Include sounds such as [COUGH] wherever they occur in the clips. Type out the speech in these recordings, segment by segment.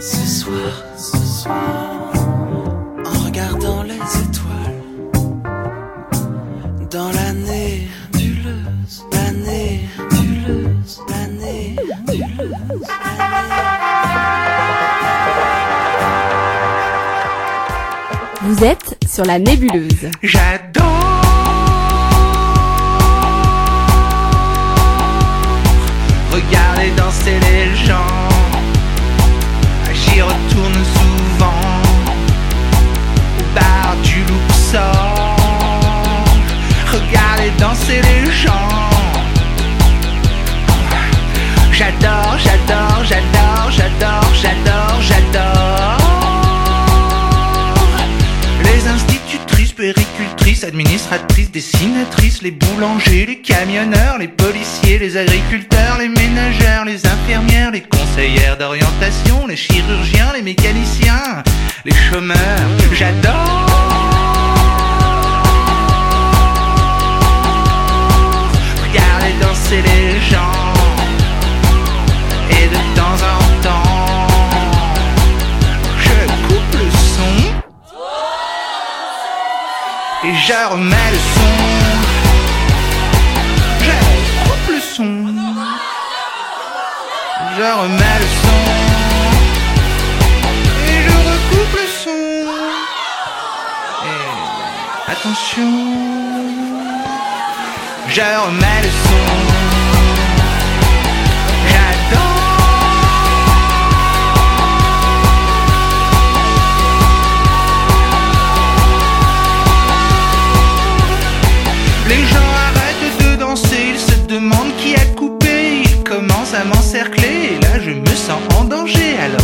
Ce soir, ce soir, en regardant les étoiles, dans l'année nébuleuse, l'année nébuleuse, l'année nébuleuse, Vous êtes sur la nébuleuse. J'adore regarder danser les gens. J'adore, j'adore, j'adore, j'adore, j'adore, j'adore. Les institutrices, péricultrices, administratrices, dessinatrices, les boulangers, les camionneurs, les policiers, les agriculteurs, les ménagères, les infirmières, les conseillères d'orientation, les chirurgiens, les mécaniciens, les chômeurs. J'adore danser les gens. Et de temps en temps, je coupe le son. Et je remets le son. Je coupe le son. Je remets le son. Et je recoupe le son. Et attention. Je remets le son. Sens en danger, alors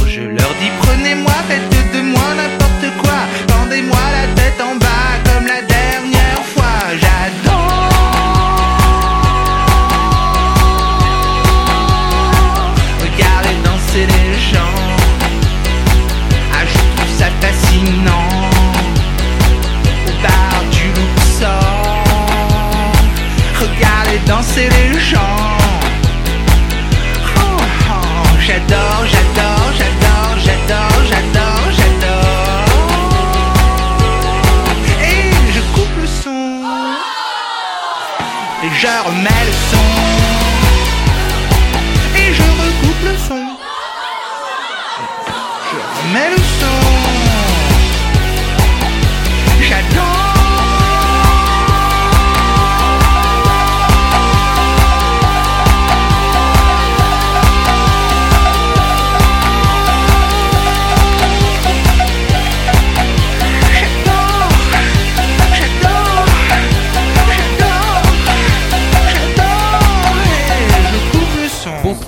Et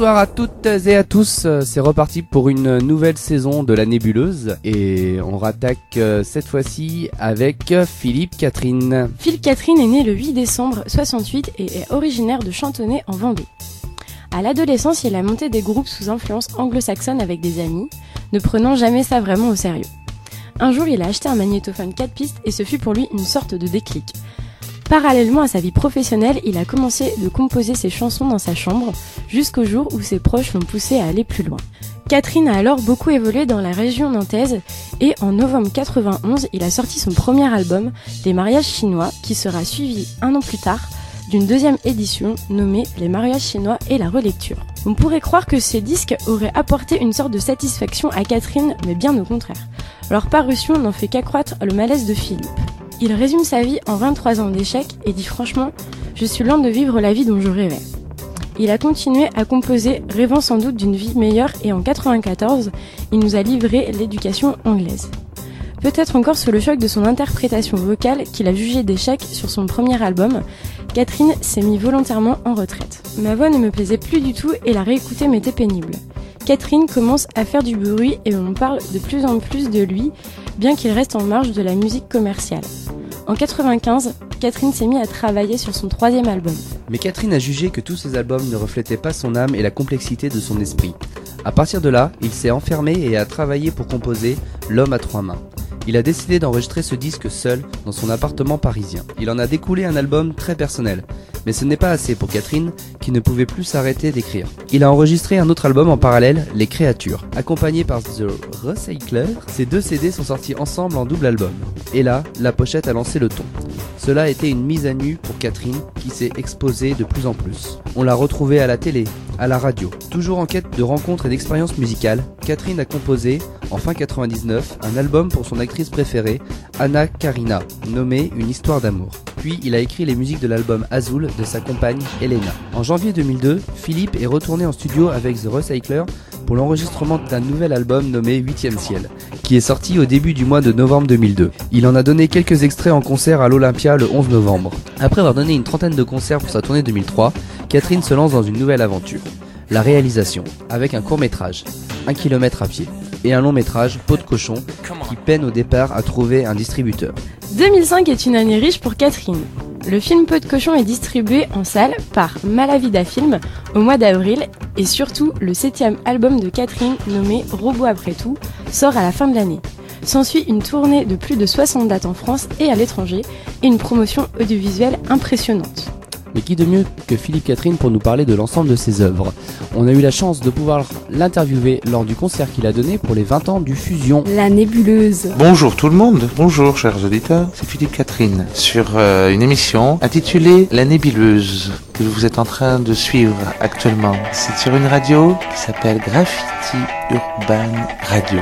Bonsoir à toutes et à tous, c'est reparti pour une nouvelle saison de la nébuleuse et on rattaque euh, cette fois-ci avec Philippe Catherine. Phil Catherine est né le 8 décembre 68 et est originaire de Chantonnay en Vendée. À l'adolescence, il a monté des groupes sous influence anglo-saxonne avec des amis, ne prenant jamais ça vraiment au sérieux. Un jour, il a acheté un magnétophone 4 pistes et ce fut pour lui une sorte de déclic. Parallèlement à sa vie professionnelle, il a commencé de composer ses chansons dans sa chambre, jusqu'au jour où ses proches l'ont poussé à aller plus loin. Catherine a alors beaucoup évolué dans la région nantaise et en novembre 91, il a sorti son premier album, Les mariages chinois, qui sera suivi un an plus tard d'une deuxième édition nommée Les mariages chinois et la relecture. On pourrait croire que ces disques auraient apporté une sorte de satisfaction à Catherine, mais bien au contraire. Leur parution n'en fait qu'accroître le malaise de Philippe. Il résume sa vie en 23 ans d'échecs et dit franchement Je suis loin de vivre la vie dont je rêvais. Il a continué à composer, rêvant sans doute d'une vie meilleure et en 94, il nous a livré l'éducation anglaise. Peut-être encore sous le choc de son interprétation vocale qu'il a jugé d'échec sur son premier album, Catherine s'est mis volontairement en retraite. Ma voix ne me plaisait plus du tout et la réécouter m'était pénible. Catherine commence à faire du bruit et on parle de plus en plus de lui, bien qu'il reste en marge de la musique commerciale. En 95, Catherine s'est mise à travailler sur son troisième album. Mais Catherine a jugé que tous ses albums ne reflétaient pas son âme et la complexité de son esprit. À partir de là, il s'est enfermé et a travaillé pour composer L'homme à trois mains. Il a décidé d'enregistrer ce disque seul dans son appartement parisien. Il en a découlé un album très personnel, mais ce n'est pas assez pour Catherine qui ne pouvait plus s'arrêter d'écrire. Il a enregistré un autre album en parallèle, Les Créatures. Accompagné par The Recycler, ces deux CD sont sortis ensemble en double album. Et là, la pochette a lancé le ton. Cela a été une mise à nu pour Catherine qui s'est exposée de plus en plus. On l'a retrouvée à la télé, à la radio. Toujours en quête de rencontres et d'expériences musicales, Catherine a composé, en fin 99, un album pour son préférée, Anna Karina, nommé Une histoire d'amour. Puis il a écrit les musiques de l'album Azul de sa compagne Elena. En janvier 2002, Philippe est retourné en studio avec The Recycler pour l'enregistrement d'un nouvel album nommé 8 ciel, qui est sorti au début du mois de novembre 2002. Il en a donné quelques extraits en concert à l'Olympia le 11 novembre. Après avoir donné une trentaine de concerts pour sa tournée 2003, Catherine se lance dans une nouvelle aventure. La réalisation, avec un court métrage, un kilomètre à pied, et un long métrage, Peau de cochon, qui peine au départ à trouver un distributeur. 2005 est une année riche pour Catherine. Le film Peu de cochon est distribué en salle par Malavida Film au mois d'avril et surtout le septième album de Catherine nommé Robot après tout sort à la fin de l'année. S'ensuit une tournée de plus de 60 dates en France et à l'étranger et une promotion audiovisuelle impressionnante. Mais qui de mieux que Philippe Catherine pour nous parler de l'ensemble de ses œuvres On a eu la chance de pouvoir l'interviewer lors du concert qu'il a donné pour les 20 ans du Fusion. La nébuleuse. Bonjour tout le monde, bonjour chers auditeurs, c'est Philippe Catherine sur euh, une émission intitulée La nébuleuse que vous êtes en train de suivre actuellement. C'est sur une radio qui s'appelle Graffiti Urban Radio.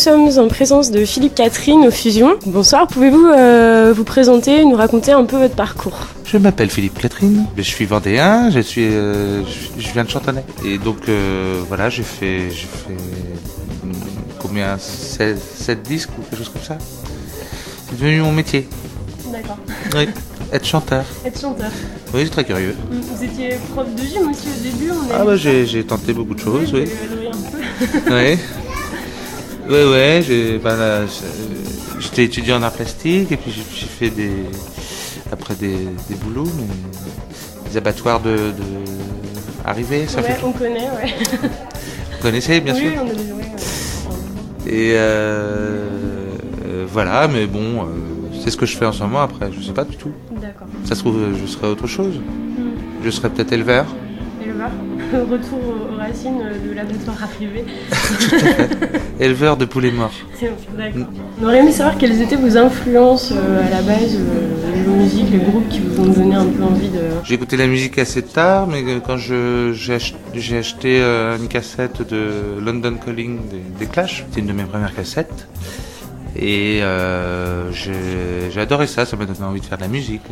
Sommes en présence de Philippe Catherine au Fusion. Bonsoir, pouvez-vous euh, vous présenter, nous raconter un peu votre parcours? Je m'appelle Philippe Catherine, je suis vendéen, je suis, euh, je viens de Chantonnay. Et donc euh, voilà, j'ai fait, j'ai fait hmm, combien 7, disques ou quelque chose comme ça? C'est devenu mon métier. D'accord. Oui. Être chanteur. Être chanteur. Oui, c'est très curieux. Vous étiez prof de gym aussi au début on Ah bah j'ai j'ai tenté beaucoup de choses, oui. un peu. [LAUGHS] Ouais. Ouais, ben j'ai- j'étais étudiant en art plastique et puis j'ai fait des, après des, des boulots, mais des abattoirs de, de arrivée, ça Ouais, fait. on connaît, ouais. Vous connaissez, bien oui, sûr. on ouais. Et euh, euh, voilà, mais bon, euh, c'est ce que je fais en ce moment après, je sais pas du tout. D'accord. Ça se trouve, je serai autre chose. Hmm. Je serai peut-être éleveur. Éleveur. [LAUGHS] Retour aux racines de l'abattoir arrivé. [LAUGHS] Éleveur de poulets morts. [LAUGHS] D'accord. On aurait aimé savoir quelles étaient vos influences euh, à la base, euh, les musiques, les groupes qui vous ont donné un peu envie de. J'ai écouté la musique assez tard, mais euh, quand je, j'ai, ach- j'ai acheté euh, une cassette de London Calling des, des Clash, c'était une de mes premières cassettes. Et euh, j'ai, adoré ça, ça m'a donné envie de faire de la musique.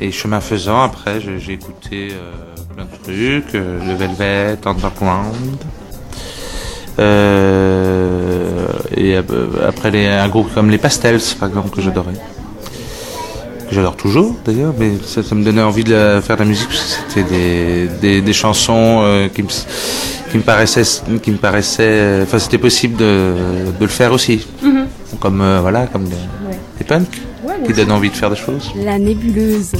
Et, chemin faisant, après, j'ai, écouté euh, plein de trucs, euh, le Velvet, Underground. Euh, et euh, après les, un groupe comme les Pastels, par exemple, que j'adorais j'adore toujours d'ailleurs, mais ça, ça me donnait envie de faire de la musique parce que c'était des, des, des chansons euh, qui, me, qui me paraissaient, qui me paraissaient, enfin c'était possible de, de le faire aussi, comme euh, voilà, comme des, Ouais. des punks Ouais, qui donnent envie de faire des choses. La nébuleuse.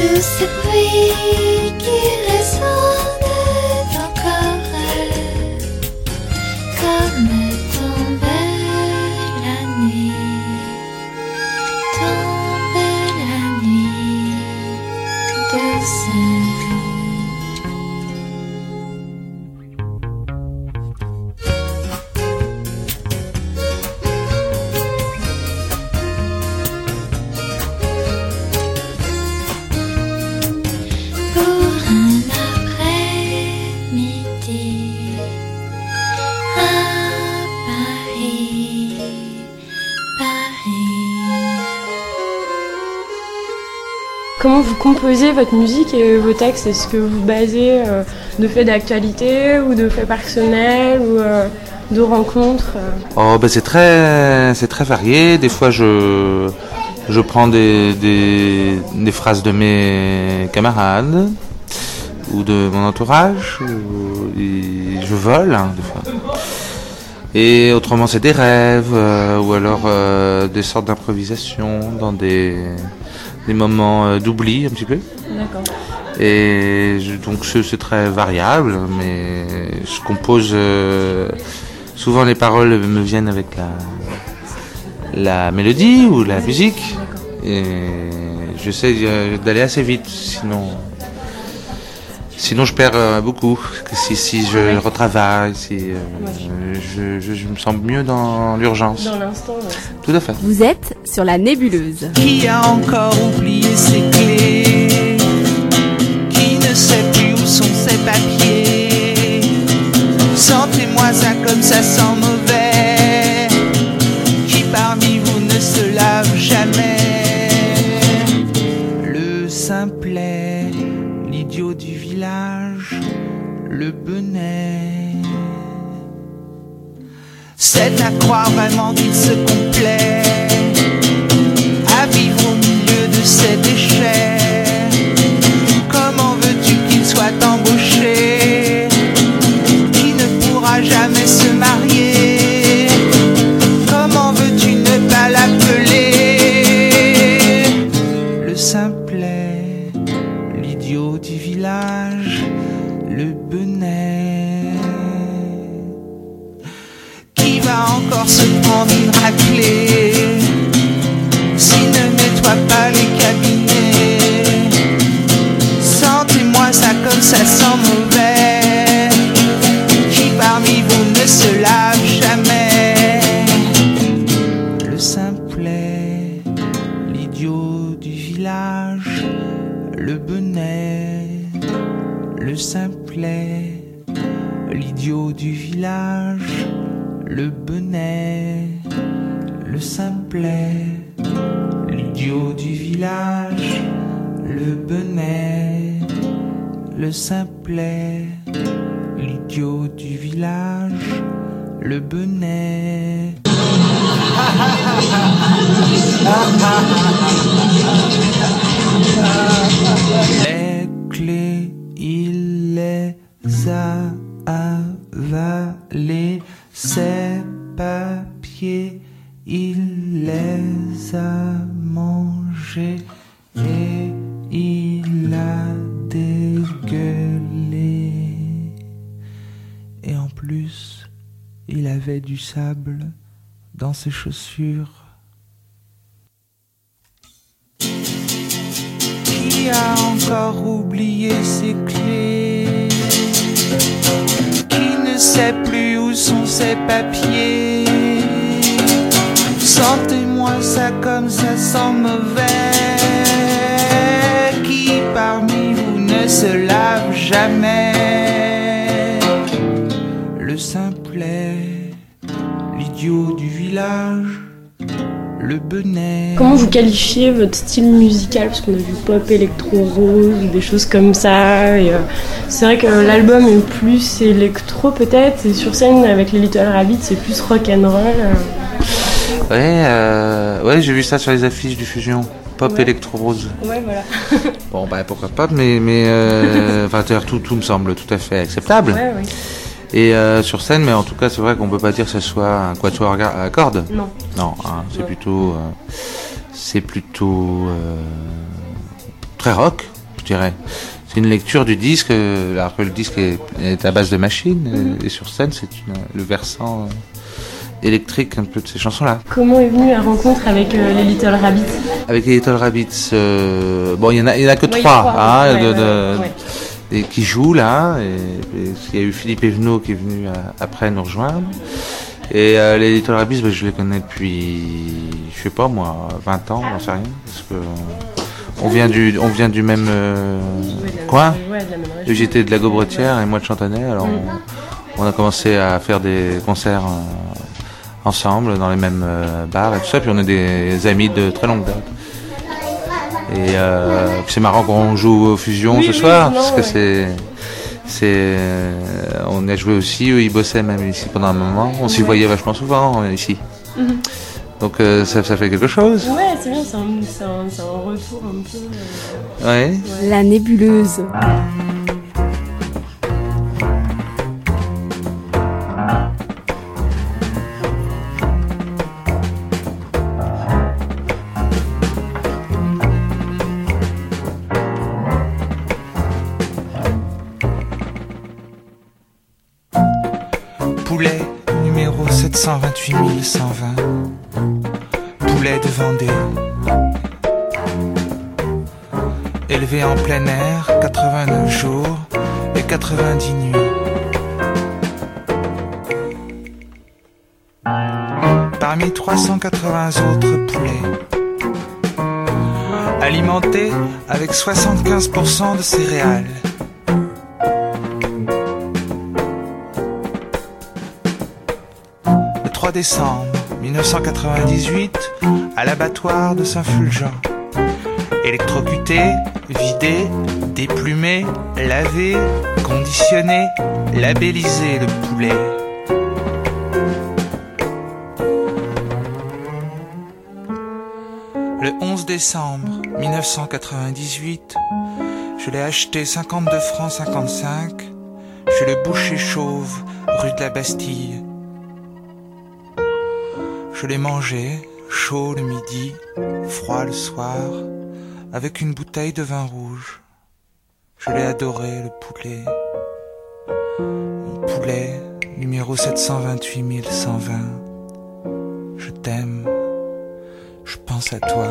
Tous ces bruits qui résonnent composez votre musique et vos textes? Est-ce que vous basez euh, de faits d'actualité ou de faits personnels ou euh, de rencontres euh? Oh ben c'est très très varié. Des fois je je prends des, des, phrases de mes camarades ou de mon entourage ou- et je vole hein, des fois. Et autrement c'est des rêves ou alors des sortes d'improvisation dans des des moments euh, d'oubli un petit peu. D'accord. Et je- donc c'est très variable, mais je compose euh, souvent les paroles me viennent avec la la mélodie ou la musique et j'essaie d'aller assez vite, sinon sinon je perds euh, beaucoup. Si si je retravaille, si euh, je, je, je me sens mieux dans l'urgence. Dans l'instant, ouais. Tout à fait. Vous êtes sur la nébuleuse. Qui a encore oublié ses clés? Qui ne sait plus où sont ses papiers? Sentez-moi ça comme ça sent mauvais C'est à croire vraiment qu'il se complaît à vivre au milieu de ces déchets. Le benet, le simplet, l'idiot du village, le benet, le simplet, l'idiot du village, le benet, le simplet, l'idiot du village, le benet. [LAUGHS] Les clés, il les a avalées, ses papiers, il les a mangés et il a dégueulé. Et en plus, il avait du sable dans ses chaussures. Qui a encore oublié ses clés Qui ne sait plus où sont ses papiers. Sentez-moi ça comme ça sent mauvais Qui parmi vous ne se lave jamais? Le simplet, l'idiot du village, le benet. Comment vous qualifiez votre style musical? Parce qu'on a vu pop, électro, rose, des choses comme ça. et, euh, c'est vrai que l'album est plus électro peut-être, et sur scène avec les Little Rabbits c'est plus rock and roll. euh. Ouais, euh, ouais j'ai vu ça sur les affiches du Fusion. Pop Ouais. électro rose. Ouais, voilà. Bon, bah pourquoi pas, mais, mais euh, [LAUGHS] tout, tout me semble tout à fait acceptable. Ouais, ouais. Et euh, sur scène, mais en tout cas, c'est vrai qu'on peut pas dire que ce soit un quatuor à à cordes. Non. Non, hein, c'est Ouais. plutôt, euh, c'est plutôt euh, très rock, je dirais. C'est une lecture du disque, euh, alors que le disque est, est à base de machines, Mhm. euh, et sur scène, c'est le versant euh, électrique un peu de ces chansons-là. Comment est venue la rencontre avec euh, les Little Rabbits? Avec les Little Rabbits, euh, bon, il y en a, il y en a que Ouais, trois, hein, ouais, de- ouais, de- ouais. Et qui jouent là. Et, et il y a eu Philippe Evenot qui est venu euh, après nous rejoindre. Et euh, les Little Rabbits, ben, je les connais depuis, je sais pas moi, 20 ans, j'en sais rien, parce que on vient du, on vient du même euh, coin. J'étais de la Gaubretière et moi de Chantonnet, alors Mm. on, on a commencé à faire des concerts euh, ensemble dans les mêmes euh, bars et tout ça, puis on est des amis de très longue date. Et euh, c'est marrant qu'on joue au Fusion Oui, ce oui, soir, non, parce que ouais. c'est, c'est, euh, on a joué aussi, eux ils bossaient même ici pendant un moment, on s'y Ouais. voyait vachement souvent euh, ici. Mhm. Donc euh, ça, ça fait quelque chose. Ouais, c'est bien, c'est un, c'est un, c'est un retour un peu. euh, Ouais. ouais. La nébuleuse. 728 120. Poulet de Vendée. Élevé en plein air, 89 jours et 90 nuits. Parmi 380 autres poulets. Alimenté avec 75% de céréales. Décembre 1998, à l'abattoir de Saint-Fulgent. Électrocuté, vidé, déplumé, lavé, conditionné, labellisé le poulet. Le 11 décembre 1998, je l'ai acheté 52 francs 55 chez le boucher chauve, rue de la Bastille. Je l'ai mangé, chaud le midi, froid le soir, avec une bouteille de vin rouge. Je l'ai adoré, le poulet. Mon poulet, numéro 728 120. Je t'aime. Je pense à toi.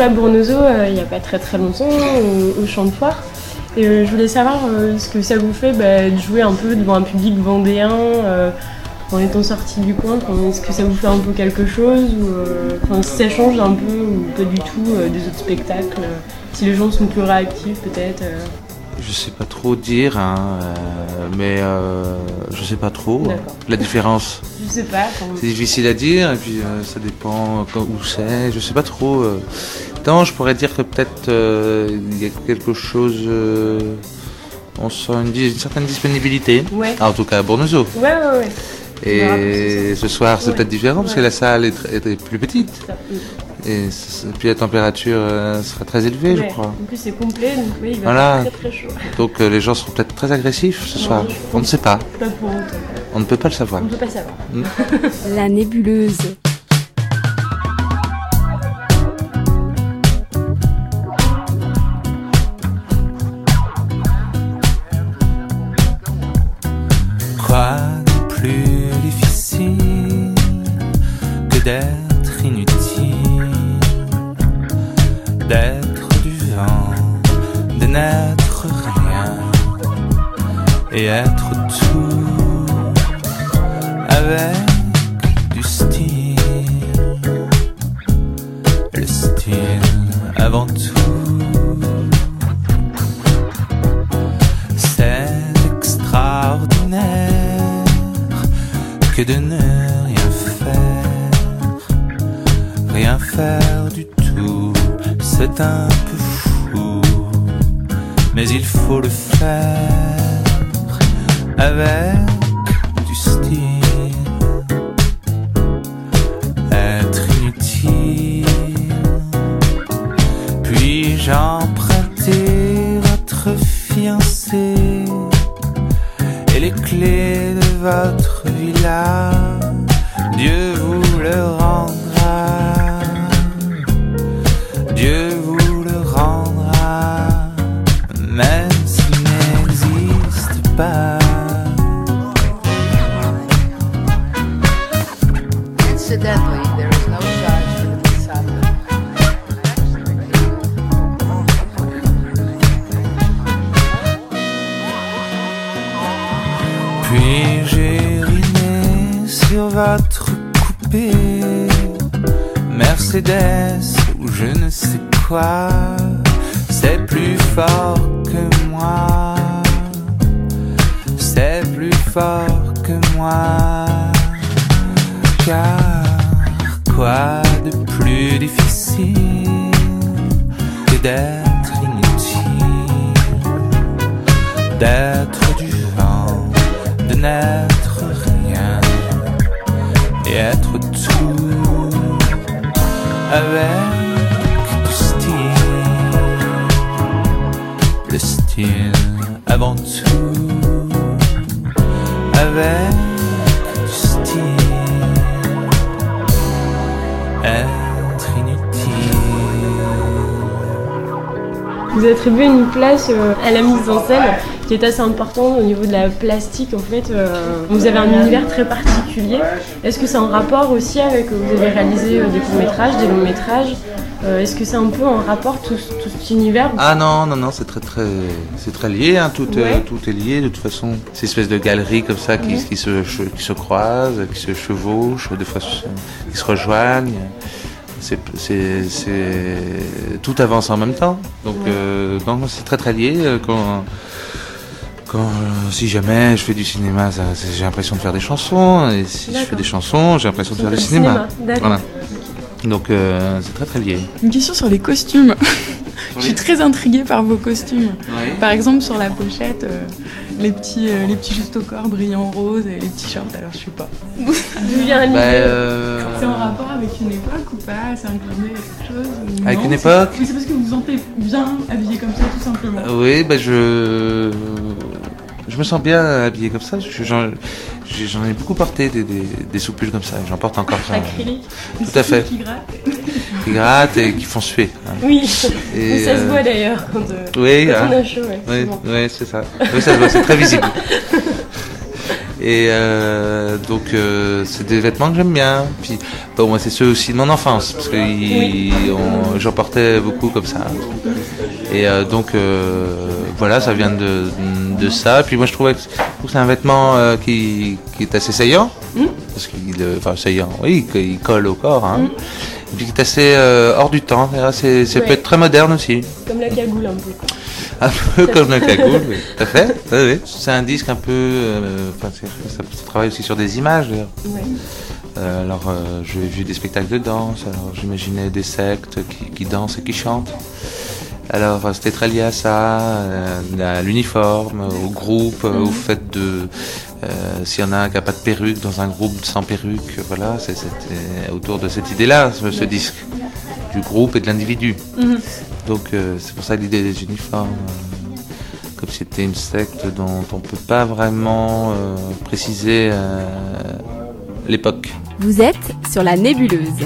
Joué à Bournezo euh, il n'y a pas très très longtemps au, au champ de foire. Et euh, je voulais savoir euh, ce que ça vous fait bah, de jouer un peu devant un public vendéen euh, en étant sorti du coin. Est-ce que ça vous fait un peu quelque chose ou si ça change un peu ou pas du tout des autres spectacles Si les gens sont plus réactifs peut-être. Je sais pas trop dire, hein, mais je sais pas trop la différence. [LAUGHS] Je sais pas. C'est difficile à dire, et puis ça dépend où c'est, je sais pas trop. Euh. Non, je pourrais dire que peut-être euh, il y a quelque chose. euh, on sent une, certaine disponibilité. Ouais. Ah, en tout cas à Bournezo. Ouais, ouais, ouais. Et ce soir, c'est peut-être différent parce que la salle est, plus petite. Ça. Et puis la température euh, sera très élevée, je crois. En plus, c'est complet, donc oui, il va Voilà. très très chaud. Donc euh, les gens seront peut-être très agressifs ce soir. On ne sait pas. Pas pour autant. On ne peut pas le savoir. On ne peut pas savoir. [LAUGHS] La nébuleuse. Votre coupé Mercedes ou je ne sais quoi C'est plus fort que moi. C'est plus fort que moi. Car quoi de plus difficile Que d'être inutile? D'être du vent de rien et être tout avec du style, le style avant tout, avec du style. Vous attribuez une place euh, à la mise en scène qui est assez importante au niveau de la plastique en fait. euh, vous avez un univers très particulier. Est-ce que c'est en rapport aussi avec, vous avez réalisé euh, des courts-métrages, des longs-métrages Euh, Est-ce que c'est un peu en rapport tout, tout cet univers Ah non, non, non, c'est très, très, c'est très lié. Hein, tout, euh, tout est lié de toute façon. C'est une espèce de galerie comme ça qui, Ouais. qui, se, qui se croisent, qui se chevauchent, des fois qui se rejoignent. C'est, c'est, c'est- tout avance en même temps. Donc, Ouais. euh, c'est très très lié. Quand, quand, euh, si jamais je fais du cinéma, ça- c'est- j'ai l'impression de faire des chansons. Et si je D'accord. fais des chansons, j'ai l'impression de faire du cinéma. D'accord. Voilà. Donc, euh, c'est très très lié. Une question sur les costumes. [LAUGHS] Je suis très intriguée par vos costumes. Par exemple, sur la pochette, euh, les petits, euh, les petits juste au corps brillants roses et les petits shorts. Alors, je sais pas. D'où vient l'idée Bah, euh, C'est en rapport avec une époque ou pas? C'est un clin d'œil à quelque chose ou Avec non? une époque? Oui, c'est parce que vous vous sentez bien habillé comme ça, tout simplement. Oui, bah je. Je me sens bien habillé comme ça. Je- J'en ai beaucoup porté des, des, des soupules comme ça. J'en porte encore. ça. Acrylique. Tout à fait. Qui grattent. Qui grattent et qui font suer. hein. Oui, Et, ça se euh, voit d'ailleurs quand, euh, Oui, quand hein. on a chaud. Ouais, Oui, c'est bon. oui, c'est ça. Oui, ça se voit, c'est très visible. [LAUGHS] Et euh, donc, euh, c'est des vêtements que j'aime bien. Puis, bon, moi, c'est ceux aussi de mon enfance, parce que j'en portais beaucoup comme ça. Et euh, donc, euh, voilà, ça vient de, de ça. Puis moi, je trouvais que je trouve que c'est un vêtement euh, qui, qui est assez saillant. Parce qu'il, enfin, saillant, oui, il colle au corps. Hein. Et puis qui est assez hors du temps. C'est, c'est peut être très moderne aussi. Comme la cagoule un peu. [LAUGHS] Un peu comme la cagoule, oui, tout à fait. Oui, oui. C'est un disque un peu. euh, ça, ça travaille aussi sur des images d'ailleurs. Euh, alors, euh, j'ai vu des spectacles de danse, alors j'imaginais des sectes qui, qui dansent et qui chantent. Alors, c'était très lié à ça, euh, à l'uniforme, au groupe, euh, au fait de. euh, S'il y en a un qui n'a pas de perruque dans un groupe sans perruque, voilà, c'est- c'était autour de cette idée-là, ce, ce disque, du groupe et de l'individu. Donc, euh, c'est pour ça l'idée des uniformes. comme si c'était une secte dont on peut pas vraiment euh, préciser euh, l'époque. Vous êtes sur la nébuleuse.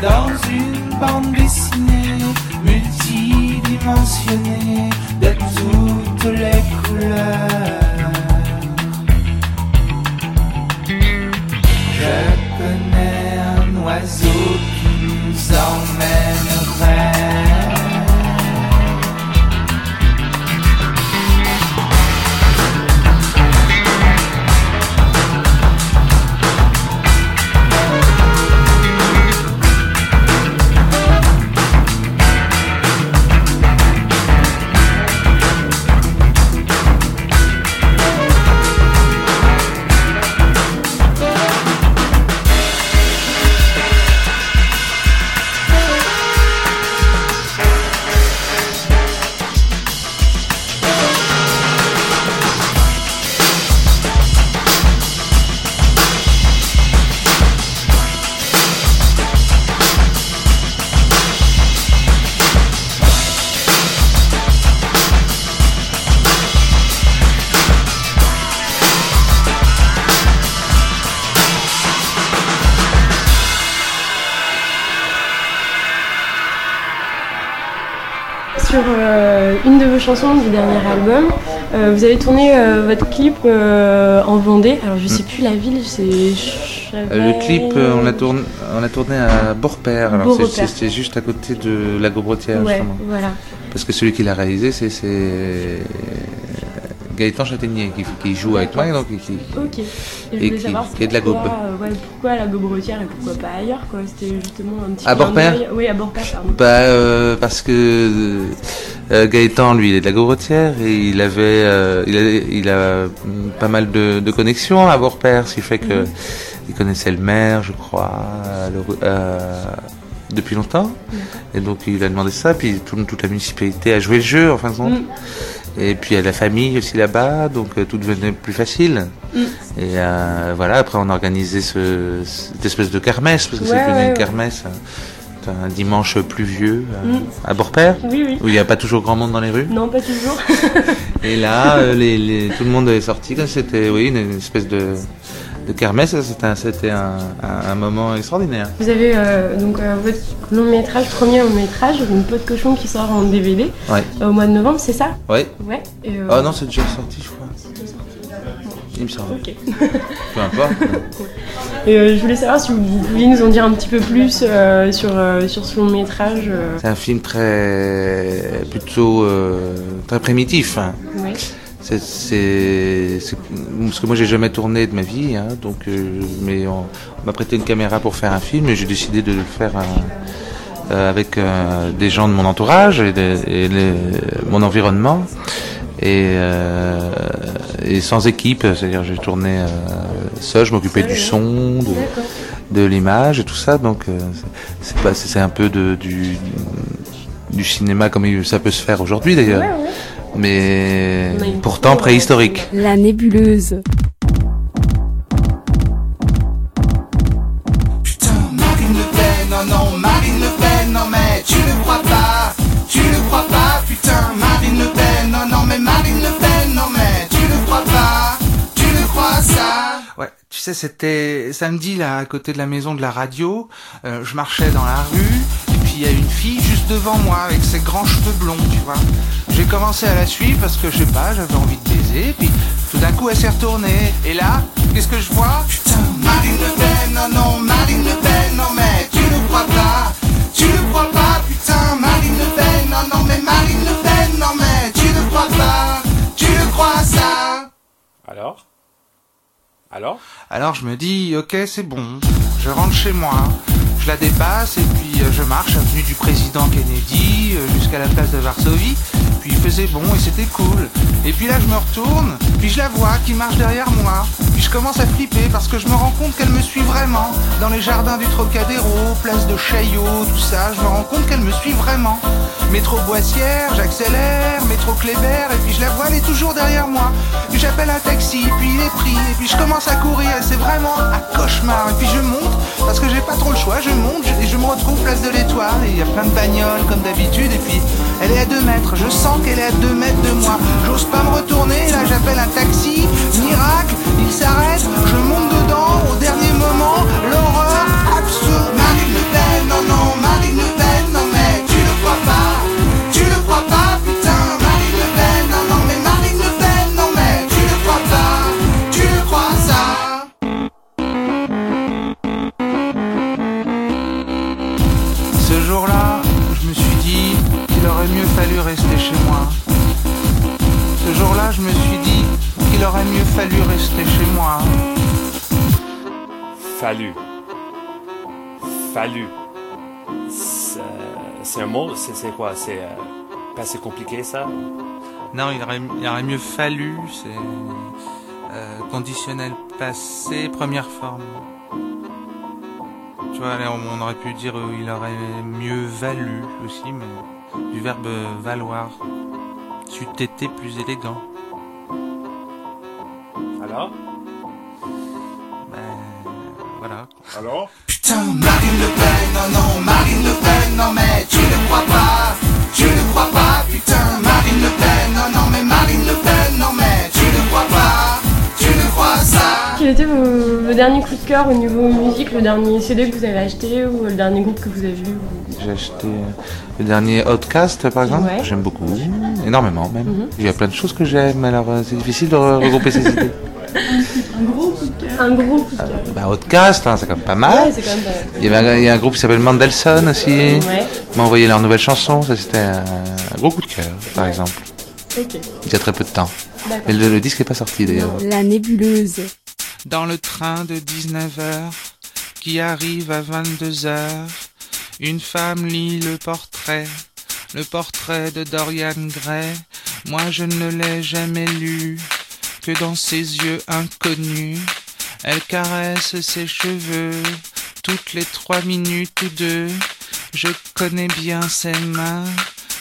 Dans une bande dessinée multidimensionnée de toutes les couleurs. Chansons du dernier album. Euh, vous avez tourné euh, votre clip euh, en Vendée. Alors je sais plus la ville, c'est. Le clip, on l'a tourné, on l'a tourné à Beaurepaire. Alors c'est- juste à côté de la Gaubretière, Ouais, justement. voilà. Parce que celui qui l'a réalisé, c'est Gaëtan Châtaignier qui, qui joue avec moi, et donc qui- qui- Ok. Et je Et voulais qui- savoir qui est de la Gaube. euh, ouais, pourquoi la Gaubretière et pourquoi pas ailleurs quoi. C'était justement un petit. À d'œil. Oui, à pardon. Bah, euh, parce que euh, Gaëtan, lui, il est de la Gaubretière et il avait, euh, il a, il a mm, pas mal de, de connexions à Beaurepaire, ce qui fait que il connaissait le maire, je crois, euh, le- euh, depuis longtemps. Et donc il a demandé ça, puis tout- toute la municipalité a joué le jeu en fin de compte. Mm. Et puis il y a la famille aussi là-bas, donc tout devenait plus facile. Mm. Et euh, voilà, après on a organisé ce, cette espèce de kermesse, parce que Ouais, c'est devenu ouais, une kermesse. euh, Un dimanche pluvieux euh, Mm. à Beaurepaire, Oui, oui. où il n'y a pas toujours grand monde dans les rues. Non, pas toujours. [LAUGHS] Et là, euh, les, les- tout le monde est sorti, c'était oui, une, espèce de, de kermesse. C'était un, moment extraordinaire. Vous avez euh, donc votre long métrage, premier long métrage, une peau de cochon qui sort en DVD Ouais. au mois de novembre, c'est ça Ouais. Ouais. Et, Oh non, c'est déjà sorti, je crois. Il me semble. Ok. Peu importe. Et euh, je voulais savoir si vous pouviez nous en dire un petit peu plus euh, sur, euh, sur ce long métrage. C'est un film très plutôt très primitif. hein. Ouais. C'est, parce que moi j'ai jamais tourné de ma vie, hein, donc mais on, on m'a prêté une caméra pour faire un film et j'ai décidé de le faire avec des gens de mon entourage et, de- et les- mon environnement et, euh, et sans équipe, c'est-à-dire j'ai tourné euh, seul, je m'occupais du son, de, l'image et tout ça, donc euh, c'est, pas, c'est un peu de, du du cinéma comme il- ça peut se faire aujourd'hui d'ailleurs, mais pourtant préhistorique. La nébuleuse. Tu sais, c'était samedi, là, à côté de la maison de la radio, euh, je marchais dans la rue, et puis il y a une fille juste devant moi, avec ses grands cheveux blonds, tu vois. J'ai commencé à la suivre parce que, je sais pas, j'avais envie de baiser, puis tout d'un coup, elle s'est retournée, et là, qu'est-ce que je vois? Putain, Marine Le Pen, non, non, Marine Le Pen, non, mais tu ne crois pas, tu ne crois pas, putain, Marine Le Pen, non, non, mais Marine Le Pen, non, mais tu ne crois pas, tu ne crois ça? Alors? Alors? Alors je me dis, ok, c'est bon, je rentre chez moi, je la dépasse et puis euh, je marche avenue du président Kennedy euh, jusqu'à la place de Varsovie. Il faisait bon et c'était cool. Et puis là je me retourne, puis je la vois qui marche derrière moi. Puis je commence à flipper parce que je me rends compte qu'elle me suit vraiment. Dans les jardins du Trocadéro, place de Chaillot, tout ça, je me rends compte qu'elle me suit vraiment. Métro Boissière, j'accélère, métro Kléber, et puis je la vois, elle est toujours derrière moi. Puis j'appelle un taxi, puis il est pris, et puis je commence à courir, et c'est vraiment un cauchemar. Et puis je monte, parce que j'ai pas trop le choix, je monte, et je me retrouve place de l'Étoile, et il y a plein de bagnoles comme d'habitude, et puis elle est à 2 mètres, je sens qu'elle est à 2 mètres de moi. J'ose pas me retourner, là j'appelle un taxi, miracle, il s'arrête, je monte dedans, au dernier moment, l'horreur absolue. Qu'il aurait mieux fallu rester chez moi. Fallu. Fallu. C'est un mot, c'est c'est quoi? C'est euh, pas assez compliqué ça? Non, il aurait, il aurait mieux fallu, c'est euh, conditionnel passé, première forme. Tu vois, là, on aurait pu dire euh, il aurait mieux valu aussi, mais du verbe valoir. Tu t'étais plus élégant. Alors Ben, voilà. Alors Putain, Marine Le Pen, non, non, Marine Le Pen, non, mais tu ne crois pas, tu ne crois pas, putain, Marine Le Pen, non, non, mais Marine Le Pen, non, mais tu ne crois pas, tu ne crois ça. Que était vos, vos derniers coups de cœur au niveau musique, le dernier CD que vous avez acheté ou le dernier groupe que vous avez vu? J'ai acheté euh, le dernier Outcast, par exemple. Ouais. J'aime beaucoup, énormément même. Mhm. Il y a plein de choses que j'aime, alors euh, c'est difficile de re- regrouper ces [LAUGHS] idées. Un gros coup de cœur. Un gros coup de cœur. Bah, Outcast, hein, c'est quand même pas mal. Ouais, c'est quand même pas Il y, avait un, il y a un groupe qui s'appelle Mandelson aussi. Ouais. Ils m'ont envoyé leur nouvelle chanson, ça c'était un, un gros coup de cœur, par exemple. Il y a très peu de temps. Mais le, le disque n'est pas sorti d'ailleurs. La nébuleuse. Dans le train de 19h qui arrive à 22h, une femme lit le portrait, le portrait de Dorian Gray. Moi je ne l'ai jamais lu que dans ses yeux inconnus. Elle caresse ses cheveux toutes les trois minutes ou deux. Je connais bien ses mains,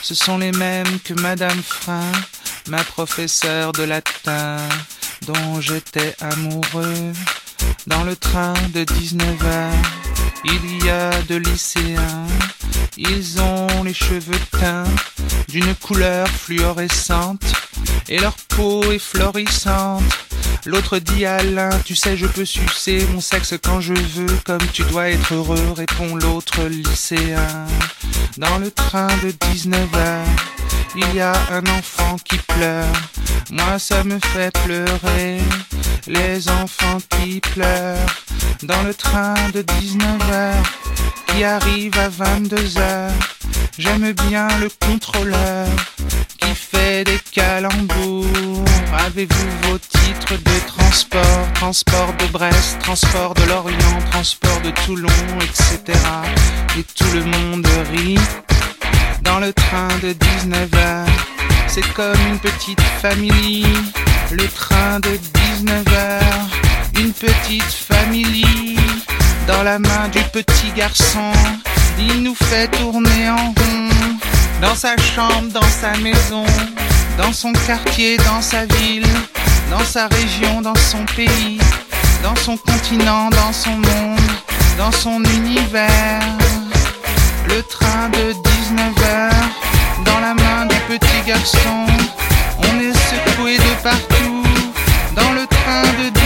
ce sont les mêmes que Madame Frein, ma professeure de latin dont j'étais amoureux. Dans le train de 19h, il y a deux lycéens. Ils ont les cheveux teints d'une couleur fluorescente et leur peau est florissante. L'autre dit à l'un, tu sais, je peux sucer mon sexe quand je veux, comme tu dois être heureux, répond l'autre lycéen. Dans le train de 19h, il y a un enfant qui pleure. Moi, ça me fait pleurer. Les enfants qui pleurent. Dans le train de 19h, qui arrive à 22h. J'aime bien le contrôleur qui fait des calembours. Avez-vous vos titres de transport? Transport de Brest, transport de Lorient, transport de Toulon, etc. Et tout le monde rit dans le train de 19h. C'est comme une petite famille, le train de 19h. Une petite famille dans la main du petit garçon. Il nous fait tourner en rond dans sa chambre, dans sa maison, dans son quartier, dans sa ville, dans sa région, dans son pays, dans son continent, dans son monde, dans son univers. Le train de 19h On est secoué de partout dans le train de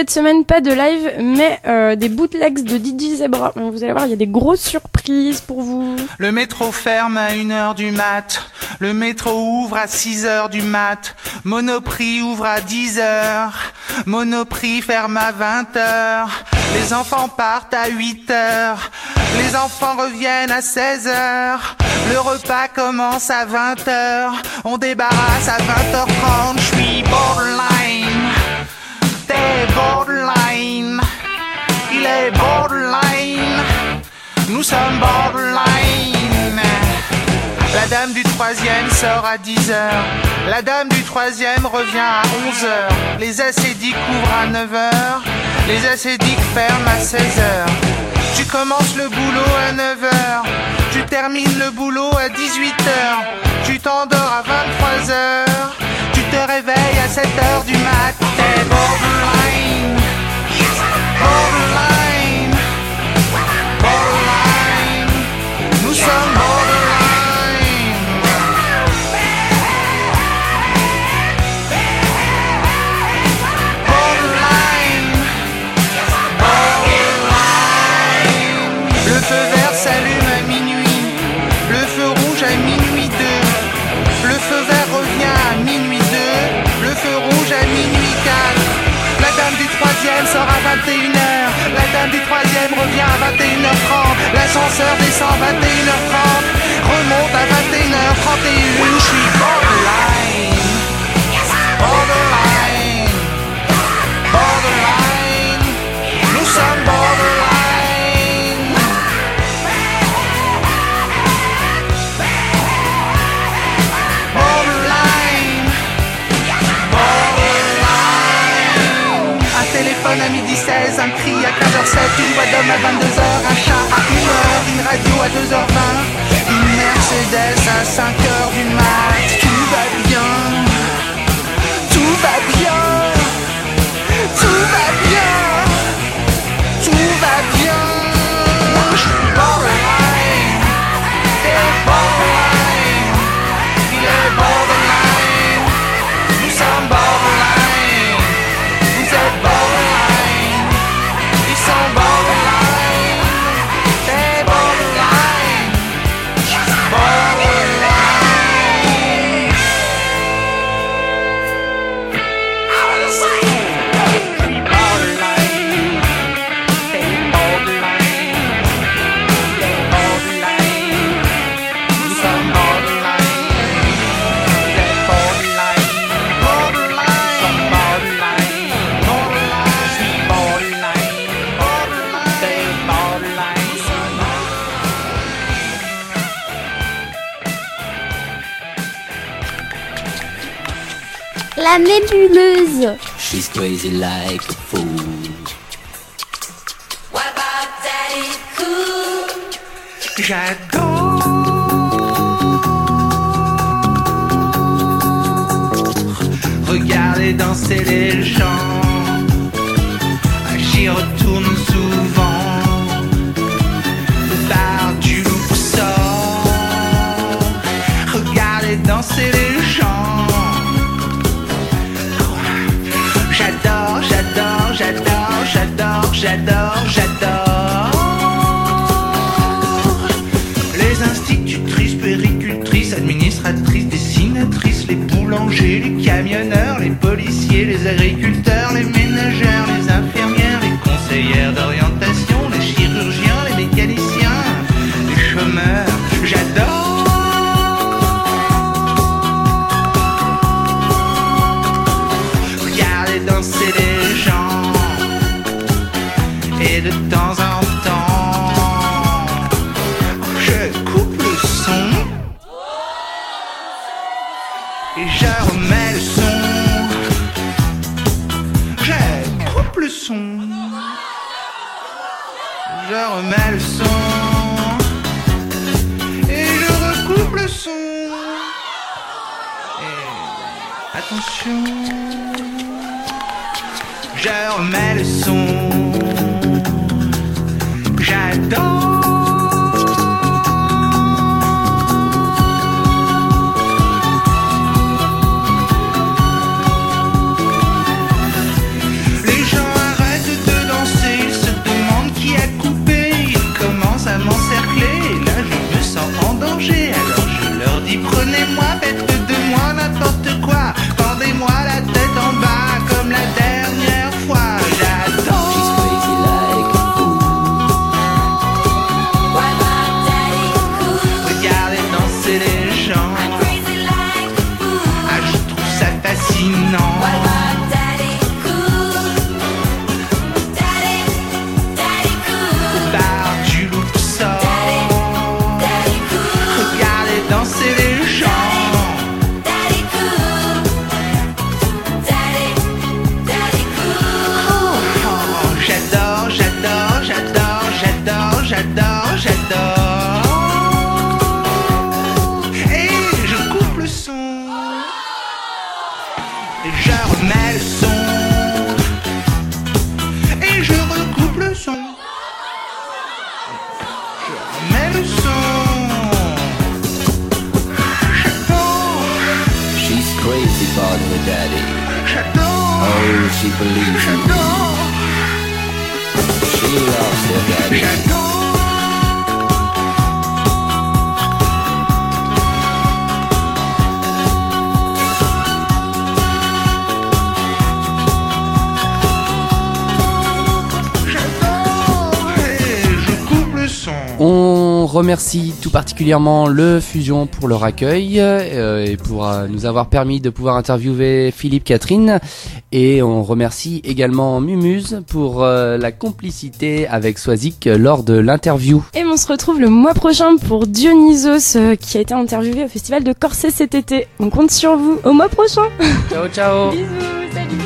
cette semaine, pas de live, mais euh, des bootlegs de DJ Zebra. Vous allez voir, il y a des grosses surprises pour vous. Le métro ferme à 1h du mat. Le métro ouvre à 6h du mat. Monoprix ouvre à 10h. Monoprix ferme à 20h. Les enfants partent à 8h. Les enfants reviennent à 16h. Le repas commence à 20h. On débarrasse à 20h30. Je suis borderline. Borderline. Il est borderline. Nous sommes borderline. La dame du troisième sort à 10h. La dame du troisième revient à 11h. Les acédiques ouvrent à 9h. Les acédiques ferment à 16h. Tu commences le boulot à 9h. Tu termines le boulot à 18h. Tu t'endors à 23h. Tu te réveilles à 7h du mat. Crazy like a fool. remercie tout particulièrement le Fusion pour leur accueil euh, et pour euh, nous avoir permis de pouvoir interviewer Philippe Catherine. Et on remercie également Mumuse pour euh, la complicité avec Swazik lors de l'interview. Et on se retrouve le mois prochain pour Dionysos qui a été interviewé au festival de Corset cet été. On compte sur vous au mois prochain. Ciao ciao. [LAUGHS] Bisous, salut.